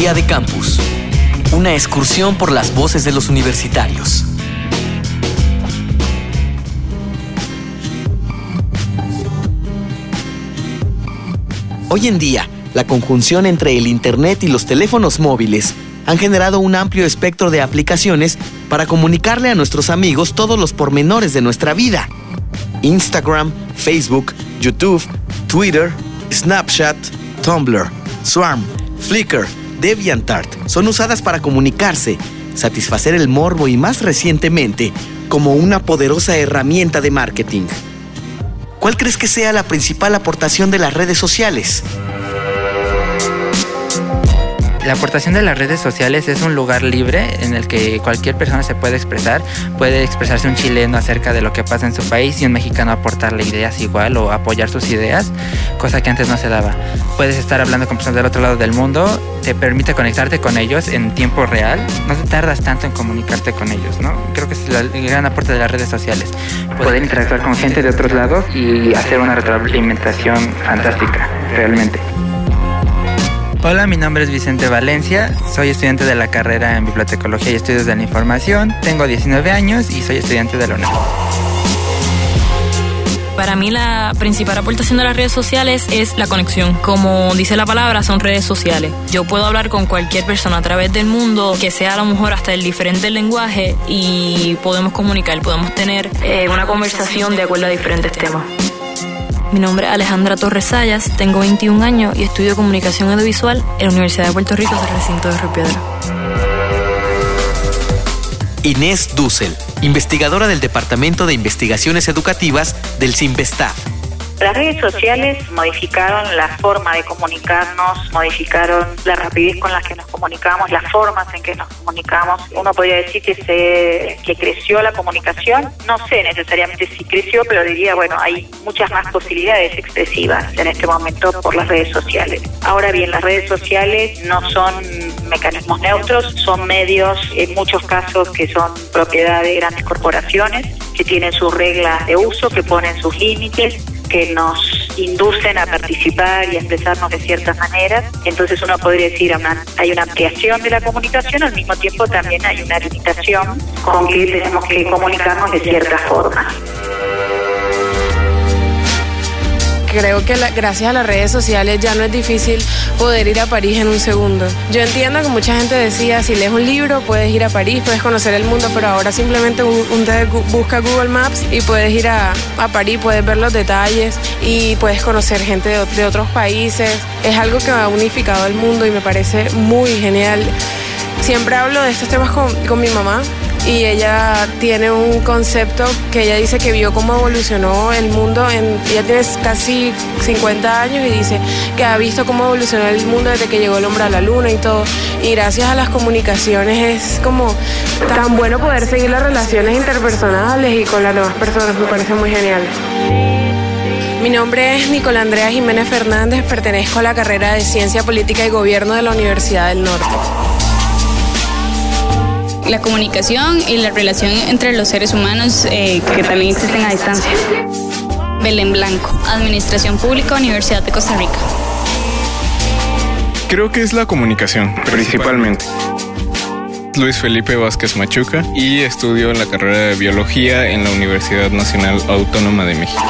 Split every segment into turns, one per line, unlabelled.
Día de Campus. Una excursión por las voces de los universitarios. Hoy en día, la conjunción entre el Internet y los teléfonos móviles han generado un amplio espectro de aplicaciones para comunicarle a nuestros amigos todos los pormenores de nuestra vida. Instagram, Facebook, YouTube, Twitter, Snapchat, Tumblr, Swarm, Flickr, DeviantArt son usadas para comunicarse, satisfacer el morbo y más recientemente como una poderosa herramienta de marketing. ¿Cuál crees que sea la principal aportación de las redes sociales?
La aportación de las redes sociales es un lugar libre en el que cualquier persona se puede expresar. Puede expresarse un chileno acerca de lo que pasa en su país y un mexicano aportarle ideas igual o apoyar sus ideas, cosa que antes no se daba. Puedes estar hablando con personas del otro lado del mundo, te permite conectarte con ellos en tiempo real. No te tardas tanto en comunicarte con ellos, ¿no? Creo que es el gran aporte de las redes sociales. Poder interactuar con gente de otros lados y hacer una retroalimentación fantástica, realmente. Hola, mi nombre es Vicente Valencia, soy estudiante de la carrera en Bibliotecología y Estudios de la Información, tengo 19 años y soy estudiante de la UNAM.
Para mí la principal aportación de las redes sociales es la conexión. Como dice la palabra, son redes sociales. Yo puedo hablar con cualquier persona a través del mundo, que sea a lo mejor hasta el diferente lenguaje, y podemos comunicar, podemos tener eh, una conversación de acuerdo a diferentes temas. Mi nombre es Alejandra Torres Sayas, tengo 21 años y estudio comunicación audiovisual en la Universidad de Puerto Rico, el recinto de Río Piedra.
Inés Dussel, investigadora del Departamento de Investigaciones Educativas del CIMBESTAF.
Las redes sociales modificaron la forma de comunicarnos, modificaron la rapidez con la que nos comunicamos, las formas en que nos comunicamos. Uno podría decir que se que creció la comunicación. No sé necesariamente si creció, pero diría, bueno, hay muchas más posibilidades expresivas en este momento por las redes sociales. Ahora bien, las redes sociales no son mecanismos neutros, son medios en muchos casos que son propiedad de grandes corporaciones, que tienen sus reglas de uso, que ponen sus límites que nos inducen a participar y a expresarnos de ciertas maneras. Entonces uno podría decir, hay una ampliación de la comunicación, al mismo tiempo también hay una limitación con que tenemos que comunicarnos de cierta forma
creo que gracias a las redes sociales ya no es difícil poder ir a París en un segundo. Yo entiendo que mucha gente decía, si lees un libro puedes ir a París, puedes conocer el mundo, pero ahora simplemente un, busca Google Maps y puedes ir a, París, puedes ver los detalles y puedes conocer gente de, otros países. Es algo que ha unificado el mundo y me parece muy genial. Siempre hablo de estos temas con, con mi mamá y ella tiene un concepto que ella dice que vio cómo evolucionó el mundo. En, ella tiene casi 50 años y dice que ha visto cómo evolucionó el mundo desde que llegó el hombre a la luna y todo. Y gracias a las comunicaciones es como tan bueno poder seguir las relaciones interpersonales y con las nuevas personas. Me parece muy genial. Mi nombre es Nicolás Andrea Jiménez Fernández, pertenezco a la carrera de Ciencia Política y Gobierno de la Universidad del Norte
la comunicación y la relación entre los seres humanos eh, que también existen a distancia. Belén Blanco, Administración Pública, Universidad de Costa Rica.
Creo que es la comunicación, principalmente. Luis Felipe Vázquez Machuca y estudio la carrera de biología en la Universidad Nacional Autónoma de México.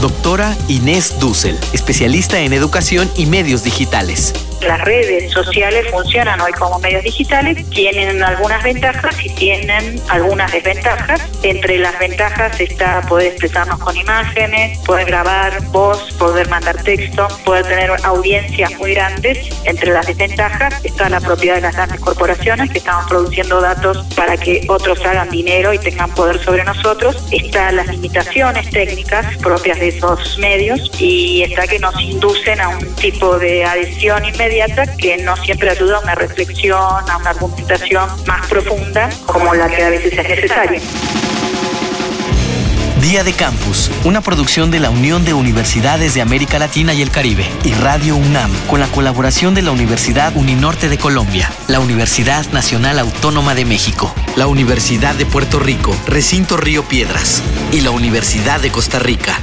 Doctora Inés Dussel, especialista en educación y medios digitales
las redes sociales funcionan hoy como medios digitales, tienen algunas ventajas y tienen algunas desventajas. Entre las ventajas está poder expresarnos con imágenes, poder grabar voz, poder mandar texto, poder tener audiencias muy grandes. Entre las desventajas está la propiedad de las grandes corporaciones que estamos produciendo datos para que otros hagan dinero y tengan poder sobre nosotros. Está las limitaciones técnicas propias de esos medios y está que nos inducen a un tipo de adhesión inmediata que no siempre ayuda a una reflexión, a una argumentación más profunda como la que a veces es necesaria.
Día de Campus, una producción de la Unión de Universidades de América Latina y el Caribe y Radio UNAM, con la colaboración de la Universidad Uninorte de Colombia, la Universidad Nacional Autónoma de México, la Universidad de Puerto Rico, Recinto Río Piedras y la Universidad de Costa Rica.